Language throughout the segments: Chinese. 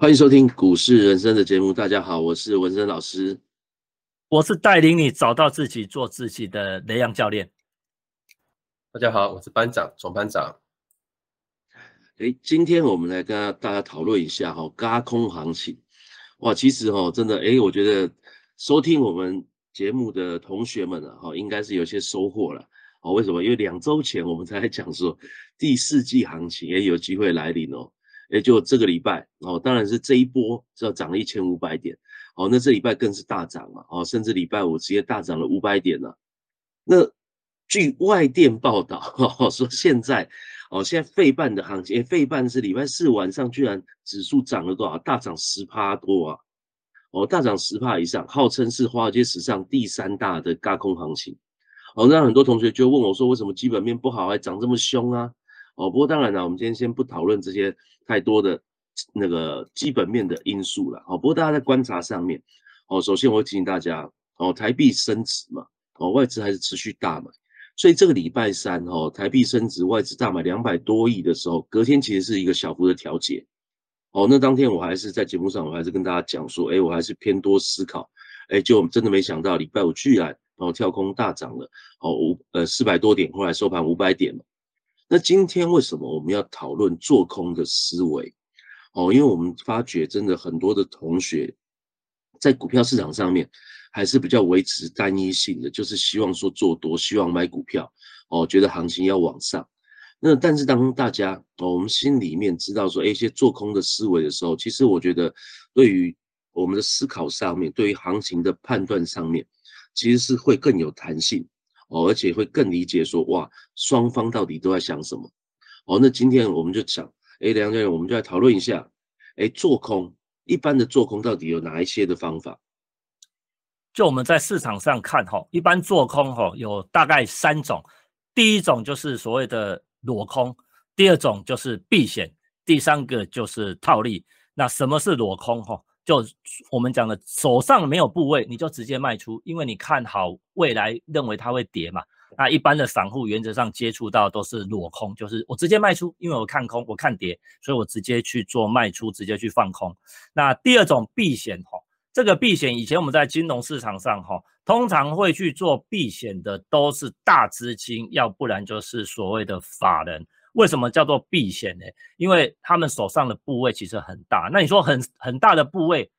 欢迎收听股市人生的节目。大家好，我是文生老师，我是带领你找到自己、做自己的雷阳教练。大家好，我是班长总班长。哎，今天我们来跟大家讨论一下哈，高空行情。哇，其实哈，真的哎，我觉得收听我们节目的同学们啊，哈，应该是有些收获了。哦，为什么？因为两周前我们才讲说第四季行情也有机会来临哦。也就这个礼拜哦，当然是这一波是要涨了一千五百点哦，那这礼拜更是大涨嘛哦，甚至礼拜五直接大涨了五百点了。那据外电报道说，现在哦，现在费半的行情，费半是礼拜四晚上居然指数涨了多少？大涨十趴多啊！哦，大涨十帕以上，号称是华尔街史上第三大的高空行情。哦，那很多同学就问我说，为什么基本面不好还涨这么凶啊？哦，不过当然了，我们今天先不讨论这些太多的那个基本面的因素了。哦，不过大家在观察上面，哦，首先我会提醒大家，哦，台币升值嘛，哦，外资还是持续大买，所以这个礼拜三，哦，台币升值，外资大买两百多亿的时候，隔天其实是一个小幅的调节。哦，那当天我还是在节目上，我还是跟大家讲说，哎，我还是偏多思考，哎，就真的没想到礼拜五居然哦跳空大涨了，哦五呃四百多点，后来收盘五百点嘛。那今天为什么我们要讨论做空的思维？哦，因为我们发觉真的很多的同学在股票市场上面还是比较维持单一性的，就是希望说做多，希望买股票，哦，觉得行情要往上。那但是当大家哦，我们心里面知道说哎一些做空的思维的时候，其实我觉得对于我们的思考上面，对于行情的判断上面，其实是会更有弹性。哦，而且会更理解说，哇，双方到底都在想什么？哦，那今天我们就讲，哎，梁教练，我们就来讨论一下，哎，做空一般的做空到底有哪一些的方法？就我们在市场上看，哈，一般做空，哈，有大概三种，第一种就是所谓的裸空，第二种就是避险，第三个就是套利。那什么是裸空？哈？就我们讲的，手上没有部位，你就直接卖出，因为你看好未来，认为它会跌嘛。那一般的散户原则上接触到都是裸空，就是我直接卖出，因为我看空，我看跌，所以我直接去做卖出，直接去放空。那第二种避险哈，这个避险以前我们在金融市场上哈，通常会去做避险的都是大资金，要不然就是所谓的法人。为什么叫做避险呢？因为他们手上的部位其实很大。那你说很很大的部位，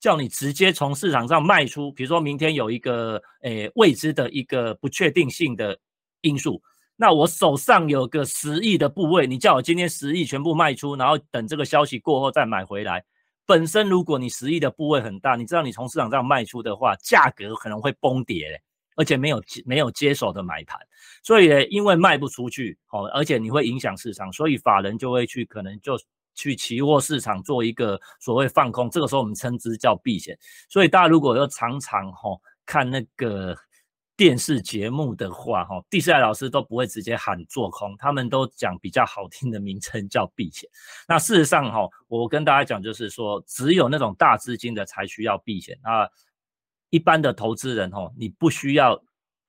叫你直接从市场上卖出，比如说明天有一个诶未知的一个不确定性的因素，那我手上有个十亿的部位，你叫我今天十亿全部卖出，然后等这个消息过后再买回来，本身如果你十亿的部位很大，你知道你从市场上卖出的话，价格可能会崩跌。而且没有没有接手的买盘，所以呢，因为卖不出去，哦，而且你会影响市场，所以法人就会去可能就去期货市场做一个所谓放空，这个时候我们称之叫避险。所以大家如果要常常哈看那个电视节目的话，哈，第四代老师都不会直接喊做空，他们都讲比较好听的名称叫避险。那事实上哈，我跟大家讲就是说，只有那种大资金的才需要避险啊。一般的投资人哦，你不需要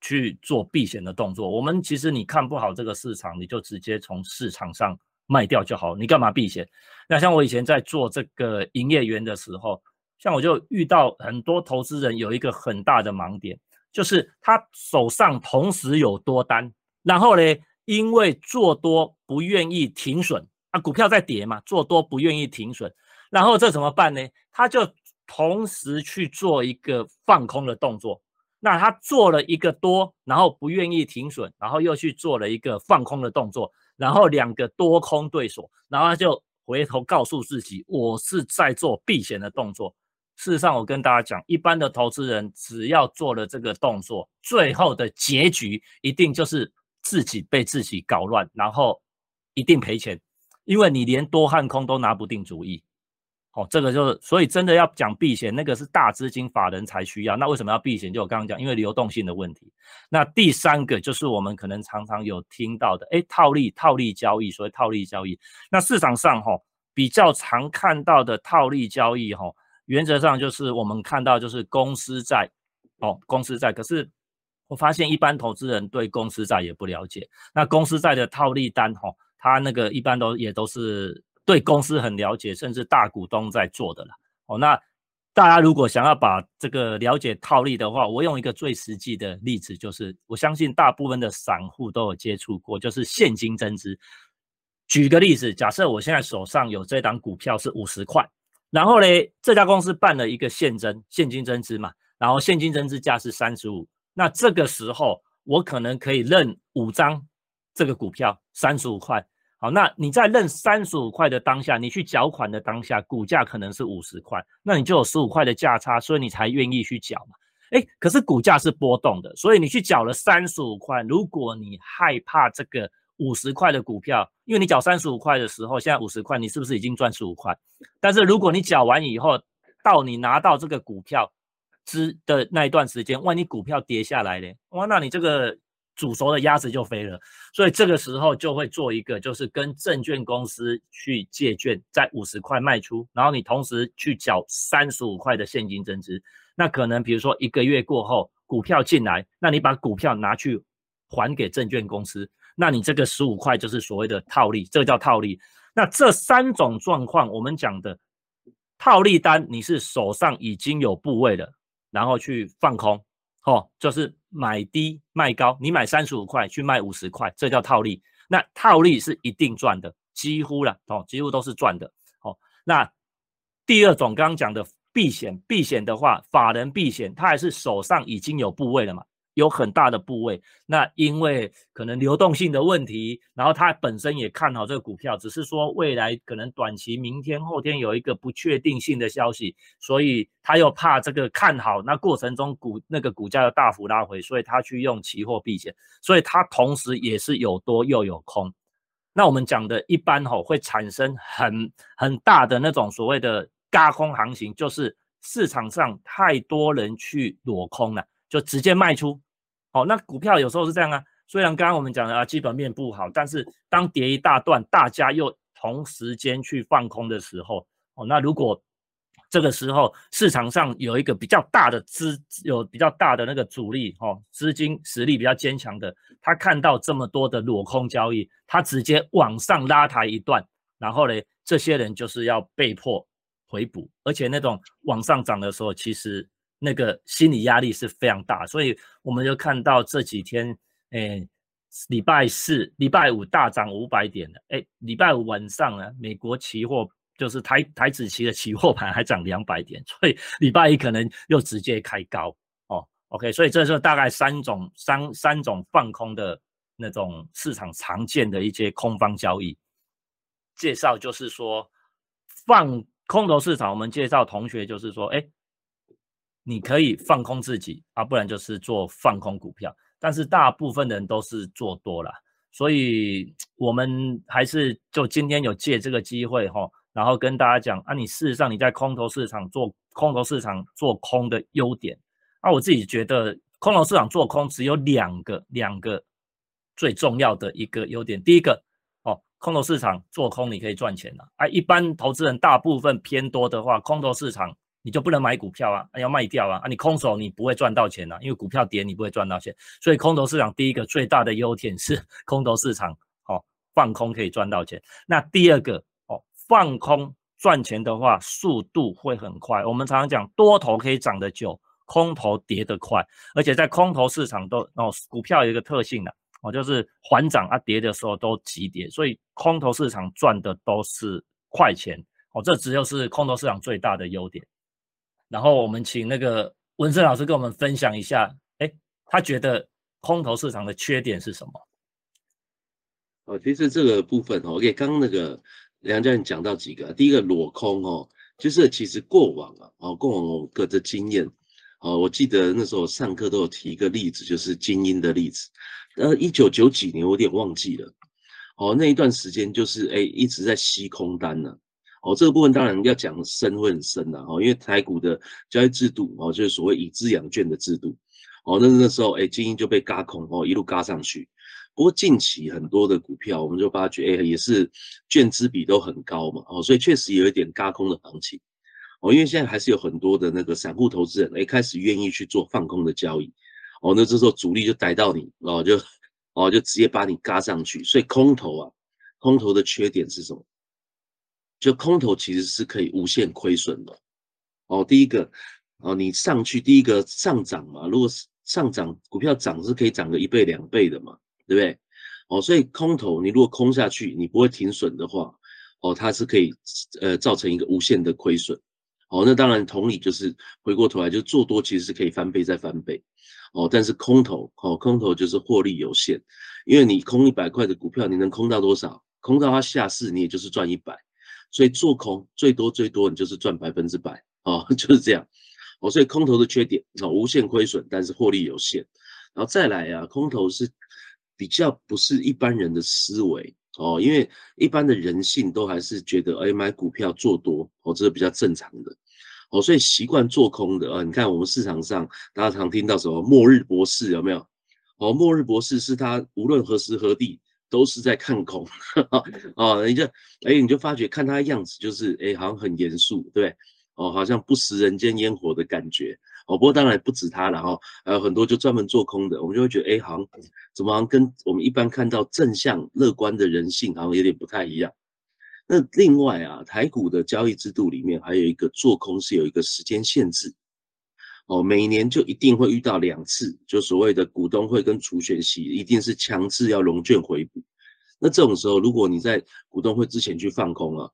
去做避险的动作。我们其实你看不好这个市场，你就直接从市场上卖掉就好。你干嘛避险？那像我以前在做这个营业员的时候，像我就遇到很多投资人有一个很大的盲点，就是他手上同时有多单，然后呢，因为做多不愿意停损啊，股票在跌嘛，做多不愿意停损，然后这怎么办呢？他就。同时去做一个放空的动作，那他做了一个多，然后不愿意停损，然后又去做了一个放空的动作，然后两个多空对锁，然后他就回头告诉自己，我是在做避险的动作。事实上，我跟大家讲，一般的投资人只要做了这个动作，最后的结局一定就是自己被自己搞乱，然后一定赔钱，因为你连多和空都拿不定主意。哦，这个就是，所以真的要讲避险，那个是大资金法人才需要。那为什么要避险？就我刚刚讲，因为流动性的问题。那第三个就是我们可能常常有听到的，哎，套利、套利交易，所谓套利交易。那市场上哈比较常看到的套利交易哈，原则上就是我们看到就是公司债，哦，公司债。可是我发现一般投资人对公司债也不了解。那公司债的套利单哈，它那个一般都也都是。对公司很了解，甚至大股东在做的了。哦，那大家如果想要把这个了解套利的话，我用一个最实际的例子，就是我相信大部分的散户都有接触过，就是现金增资。举个例子，假设我现在手上有这档股票是五十块，然后呢，这家公司办了一个现增现金增资嘛，然后现金增资价是三十五，那这个时候我可能可以认五张这个股票三十五块。好，那你在认三十五块的当下，你去缴款的当下，股价可能是五十块，那你就有十五块的价差，所以你才愿意去缴嘛。哎，可是股价是波动的，所以你去缴了三十五块，如果你害怕这个。五十块的股票，因为你缴三十五块的时候，现在五十块，你是不是已经赚十五块？但是如果你缴完以后，到你拿到这个股票之的那一段时间，万一股票跌下来呢？哇，那你这个煮熟的鸭子就飞了。所以这个时候就会做一个，就是跟证券公司去借券，在五十块卖出，然后你同时去缴三十五块的现金增值。那可能比如说一个月过后，股票进来，那你把股票拿去还给证券公司。那你这个十五块就是所谓的套利，这个叫套利。那这三种状况，我们讲的套利单，你是手上已经有部位了，然后去放空，哦，就是买低卖高，你买三十五块去卖五十块，这叫套利。那套利是一定赚的，几乎了，哦，几乎都是赚的。哦，那第二种刚刚讲的避险，避险的话，法人避险，他还是手上已经有部位了嘛？有很大的部位，那因为可能流动性的问题，然后他本身也看好这个股票，只是说未来可能短期明天后天有一个不确定性的消息，所以他又怕这个看好，那过程中股那个股价要大幅拉回，所以他去用期货避险，所以他同时也是有多又有空。那我们讲的一般吼会产生很很大的那种所谓的嘎空行情，就是市场上太多人去裸空了，就直接卖出。好，那股票有时候是这样啊。虽然刚刚我们讲的啊，基本面不好，但是当跌一大段，大家又同时间去放空的时候，哦，那如果这个时候市场上有一个比较大的资，有比较大的那个主力，哦，资金实力比较坚强的，他看到这么多的裸空交易，他直接往上拉抬一段，然后呢，这些人就是要被迫回补，而且那种往上涨的时候，其实。那个心理压力是非常大，所以我们就看到这几天，哎，礼拜四、礼拜五大涨五百点的，哎，礼拜五晚上呢，美国期货就是台台子期的期货盘还涨两百点，所以礼拜一可能又直接开高哦。OK，所以这是大概三种三三种放空的那种市场常见的一些空方交易介绍，就是说放空头市场，我们介绍同学就是说，哎。你可以放空自己啊，不然就是做放空股票。但是大部分人都是做多了，所以我们还是就今天有借这个机会哈，然后跟大家讲啊，你事实上你在空头市场做空头市场做空的优点啊，我自己觉得空头市场做空只有两个两个最重要的一个优点。第一个哦，空头市场做空你可以赚钱了啊，一般投资人大部分偏多的话，空头市场。你就不能买股票啊，要卖掉啊，啊，你空手你不会赚到钱啊，因为股票跌你不会赚到钱，所以空头市场第一个最大的优点是空头市场哦，放空可以赚到钱。那第二个哦，放空赚钱的话速度会很快。我们常常讲多头可以涨得久，空头跌得快，而且在空头市场都哦，股票有一个特性的哦，就是缓涨啊，跌的时候都急跌，所以空头市场赚的都是快钱哦，这只有是空头市场最大的优点。然后我们请那个文森老师跟我们分享一下，哎，他觉得空头市场的缺点是什么？哦，其实这个部分哦，OK，刚刚那个梁教授讲到几个，第一个裸空哦，就是其实过往啊，哦，过往我个的经验，哦，我记得那时候上课都有提一个例子，就是精英的例子，呃，一九九几年我有点忘记了，哦，那一段时间就是哎一直在吸空单呢。哦，这个部分当然要讲深会很深的哦，因为台股的交易制度哦，就是所谓以资养券的制度哦，那那时候哎，精英就被嘎空哦，一路嘎上去。不过近期很多的股票，我们就发觉哎，也是券资比都很高嘛哦，所以确实有一点嘎空的行情哦，因为现在还是有很多的那个散户投资人哎，开始愿意去做放空的交易哦，那这时候主力就逮到你哦，就哦就直接把你嘎上去，所以空头啊，空头的缺点是什么？就空头其实是可以无限亏损的。哦，第一个，哦，你上去第一个上涨嘛，如果是上涨股票涨是可以涨个一倍两倍的嘛，对不对？哦，所以空头你如果空下去，你不会停损的话，哦，它是可以呃造成一个无限的亏损。哦，那当然同理就是回过头来就做多其实是可以翻倍再翻倍。哦，但是空头，哦，空头就是获利有限，因为你空一百块的股票，你能空到多少？空到它下市，你也就是赚一百。所以做空最多最多你就是赚百分之百。哦，就是这样，哦，所以空头的缺点，哦，无限亏损，但是获利有限，然后再来啊，空头是比较不是一般人的思维，哦，因为一般的人性都还是觉得，哎，买股票做多，哦，这是比较正常的，哦，所以习惯做空的啊，你看我们市场上大家常听到什么末日博士有没有？哦，末日博士是他无论何时何地都是在看空，哦，你就，哎，你就发觉看他的样子就是，哎，好像很严肃，对。哦，好像不食人间烟火的感觉哦。不过当然不止他了哈，还有很多就专门做空的，我们就会觉得，哎，好像怎么好像跟我们一般看到正向乐观的人性好像有点不太一样。那另外啊，台股的交易制度里面还有一个做空是有一个时间限制哦，每年就一定会遇到两次，就所谓的股东会跟除权息，一定是强制要融券回补。那这种时候，如果你在股东会之前去放空啊，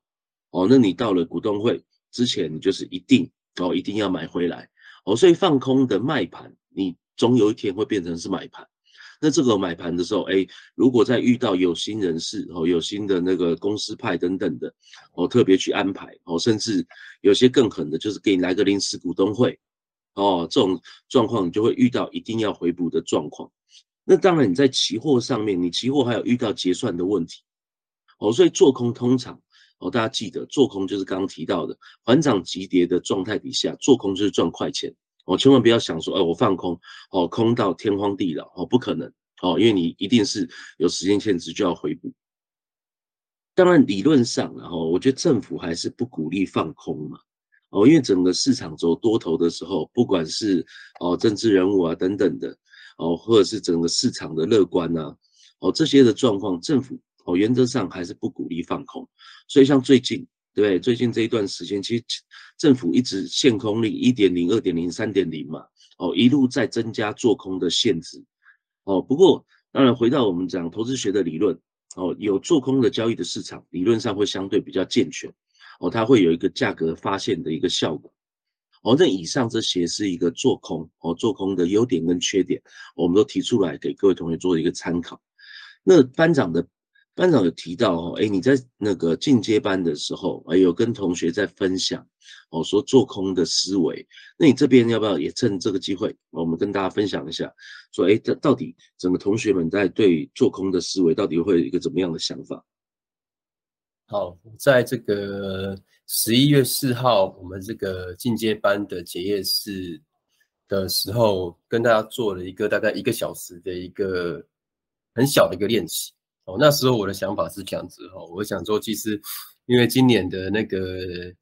哦，那你到了股东会。之前你就是一定哦，一定要买回来哦，所以放空的卖盘，你总有一天会变成是买盘。那这个买盘的时候，哎，如果再遇到有心人士哦，有心的那个公司派等等的哦，特别去安排哦，甚至有些更狠的，就是给你来个临时股东会哦，这种状况你就会遇到一定要回补的状况。那当然你在期货上面，你期货还有遇到结算的问题哦，所以做空通常。哦，大家记得做空就是刚刚提到的缓涨急跌的状态底下，做空就是赚快钱。哦，千万不要想说，哎，我放空，哦，空到天荒地老，哦，不可能，哦，因为你一定是有时间限制就要回补。当然，理论上，然后我觉得政府还是不鼓励放空嘛，哦，因为整个市场走多头的时候，不管是哦政治人物啊等等的，哦，或者是整个市场的乐观呐，哦这些的状况，政府。哦，原则上还是不鼓励放空，所以像最近，对不对？最近这一段时间，其实政府一直限空令一点零、二点零、三点零嘛，哦，一路在增加做空的限制。哦，不过当然回到我们讲投资学的理论，哦，有做空的交易的市场，理论上会相对比较健全，哦，它会有一个价格发现的一个效果。哦，那以上这些是一个做空，哦，做空的优点跟缺点，我们都提出来给各位同学做一个参考。那班长的。班长有提到哦，哎，你在那个进阶班的时候，哎，有跟同学在分享哦，说做空的思维。那你这边要不要也趁这个机会，我们跟大家分享一下，说，哎，这到底整个同学们在对做空的思维到底会有一个怎么样的想法？好，在这个十一月四号，我们这个进阶班的结业式的时候，跟大家做了一个大概一个小时的一个很小的一个练习。哦，那时候我的想法是这样子哈，我想说，其实因为今年的那个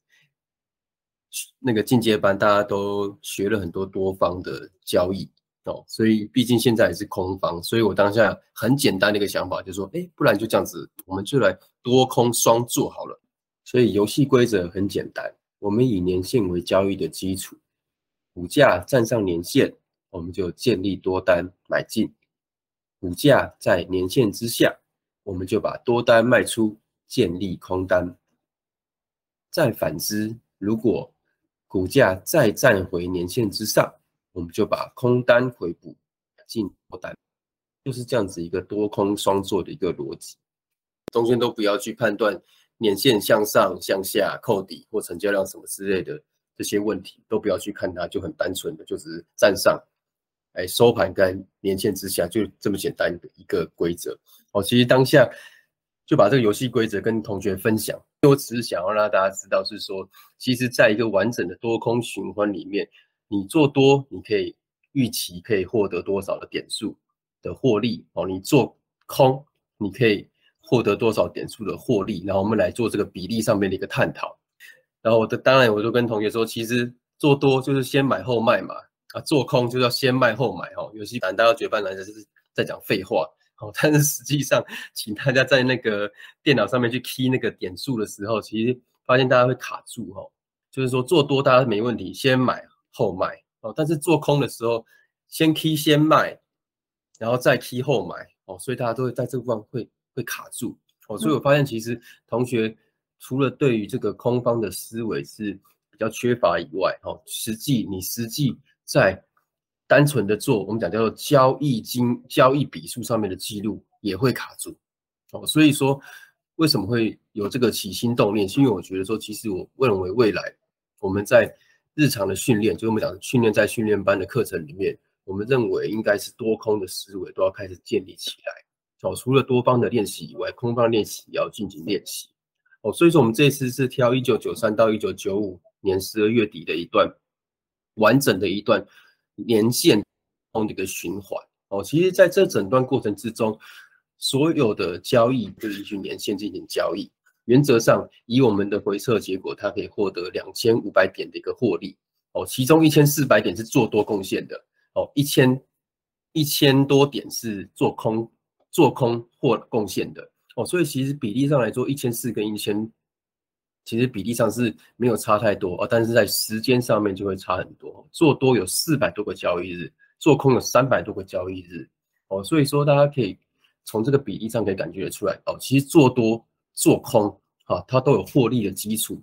那个进阶班，大家都学了很多多方的交易哦，所以毕竟现在也是空方，所以我当下很简单的一个想法就是说，哎，不然就这样子，我们就来多空双做好了。所以游戏规则很简单，我们以年线为交易的基础，股价站上年线，我们就建立多单买进；股价在年线之下。我们就把多单卖出，建立空单。再反之，如果股价再站回年线之上，我们就把空单回补进多单，就是这样子一个多空双做的一个逻辑。中间都不要去判断年线向上、向下、扣底或成交量什么之类的这些问题，都不要去看它，就很单纯的就只是站上。哎，收盘跟年线之下就这么简单的一个规则哦。其实当下就把这个游戏规则跟同学分享，我只是想要让大家知道，是说，其实在一个完整的多空循环里面，你做多，你可以预期可以获得多少的点数的获利哦；你做空，你可以获得多少点数的获利。然后我们来做这个比例上面的一个探讨。然后我的当然，我就跟同学说，其实做多就是先买后卖嘛。啊，做空就是要先卖后买哦。游戏胆大家觉得班男生是在讲废话哦，但是实际上，请大家在那个电脑上面去 key 那个点数的时候，其实发现大家会卡住哈，就是说做多大家没问题，先买后卖哦，但是做空的时候先 key 先卖，然后再 key 后买哦，所以大家都会在这个地方会会卡住哦，所以我发现其实同学除了对于这个空方的思维是比较缺乏以外哦，实际你实际在单纯的做我们讲叫做交易金交易笔数上面的记录也会卡住哦，所以说。为什么会有这个起心动念？是因为我觉得说，其实我认为未来我们在日常的训练，就我们讲训练在训练班的课程里面，我们认为应该是多空的思维都要开始建立起来。哦，除了多方的练习以外，空方练习也要进行练习。哦，所以说我们这次是挑一九九三到一九九五年十二月底的一段完整的一段年线空的一个循环。哦，其实在这整段过程之中。所有的交易就是去年线进行交易，原则上以我们的回测结果，它可以获得两千五百点的一个获利。哦，其中一千四百点是做多贡献的。哦，一千一千多点是做空做空或贡献的。哦，所以其实比例上来说，一千四跟一千其实比例上是没有差太多。哦，但是在时间上面就会差很多，做多有四百多个交易日，做空有三百多个交易日。哦，所以说大家可以。从这个比例上可以感觉得出来。哦，其实做多做空啊，它都有获利的基础，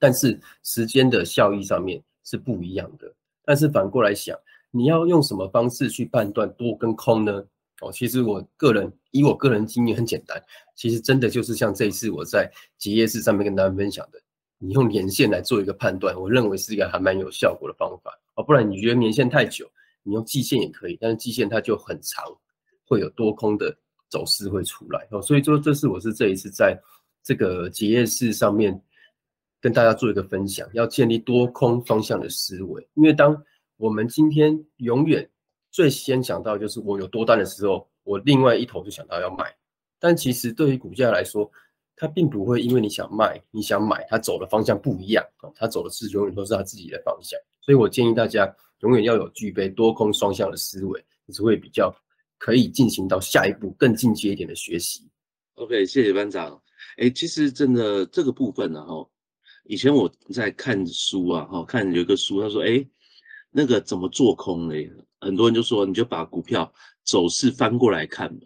但是时间的效益上面是不一样的。但是反过来想，你要用什么方式去判断多跟空呢？哦，其实我个人以我个人经验很简单，其实真的就是像这一次我在结业式上面跟大家分享的，你用年限来做一个判断，我认为是一个还蛮有效果的方法哦。不然你觉得年限太久，你用季线也可以，但是季线它就很长。会有多空的走势会出来哦，所以说这是我是这一次在这个结业式上面跟大家做一个分享，要建立多空方向的思维。因为当我们今天永远最先想到就是我有多单的时候，我另外一头就想到要卖。但其实对于股价来说，它并不会因为你想卖你想买，它走的方向不一样哦，它走的是永远都是它自己的方向。所以我建议大家永远要有具备多空双向的思维，你是会比较。可以进行到下一步更进阶一点的学习。OK，谢谢班长。哎，其实真的这个部分呢，哈，以前我在看书啊，哈，看有一个书，他说，哎，那个怎么做空呢？很多人就说，你就把股票走势翻过来看嘛。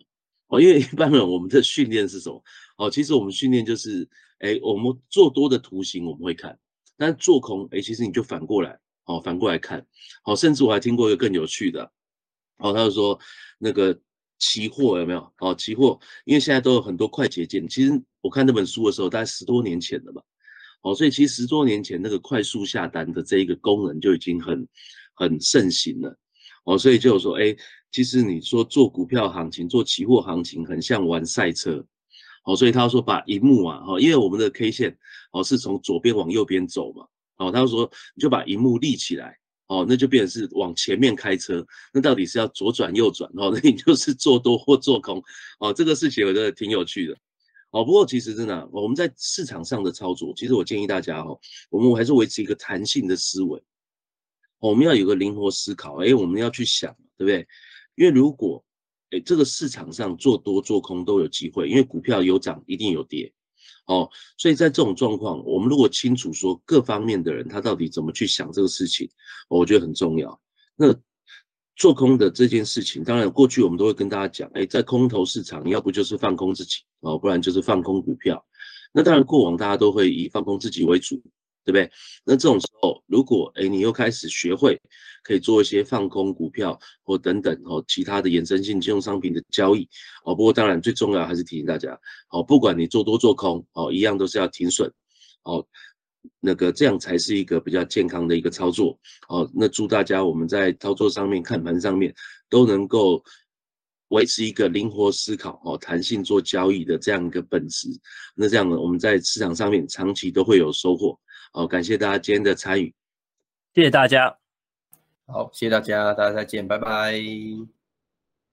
哦，因为一般人我们的训练是什么？哦，其实我们训练就是，哎，我们做多的图形我们会看，但做空，哎，其实你就反过来，哦，反过来看。好，甚至我还听过一个更有趣的。哦，他就说那个期货有没有？哦，期货，因为现在都有很多快捷键。其实我看那本书的时候，大概十多年前了吧。哦，所以其实十多年前那个快速下单的这一个功能就已经很很盛行了。哦，所以就说，哎，其实你说做股票行情、做期货行情，很像玩赛车。哦，所以他说把荧幕啊，哦，因为我们的 K 线哦是从左边往右边走嘛。哦，他说你就把荧幕立起来。哦，那就变成是往前面开车，那到底是要左转右转哦？那你就是做多或做空哦。这个事情我觉得挺有趣的哦。不过其实真的，我们在市场上的操作，其实我建议大家哦，我们还是维持一个弹性的思维，我们要有个灵活思考。哎，我们要去想，对不对？因为如果哎这个市场上做多做空都有机会，因为股票有涨一定有跌。哦，所以在这种状况，我们如果清楚说各方面的人他到底怎么去想这个事情，我觉得很重要。那做空的这件事情，当然过去我们都会跟大家讲，哎，在空头市场，要不就是放空自己，哦，不然就是放空股票。那当然过往大家都会以放空自己为主。对不对？那这种时候，如果哎你又开始学会可以做一些放空股票或等等哦其他的衍生性金融商品的交易哦，不过当然最重要还是提醒大家哦，不管你做多做空哦，一样都是要停损哦，那个这样才是一个比较健康的一个操作哦。那祝大家我们在操作上面看盘上面都能够维持一个灵活思考哦，弹性做交易的这样一个本质。那这样呢，我们在市场上面长期都会有收获。好，感谢大家今天的参与，谢谢大家。好，谢谢大家，大家再见，拜拜。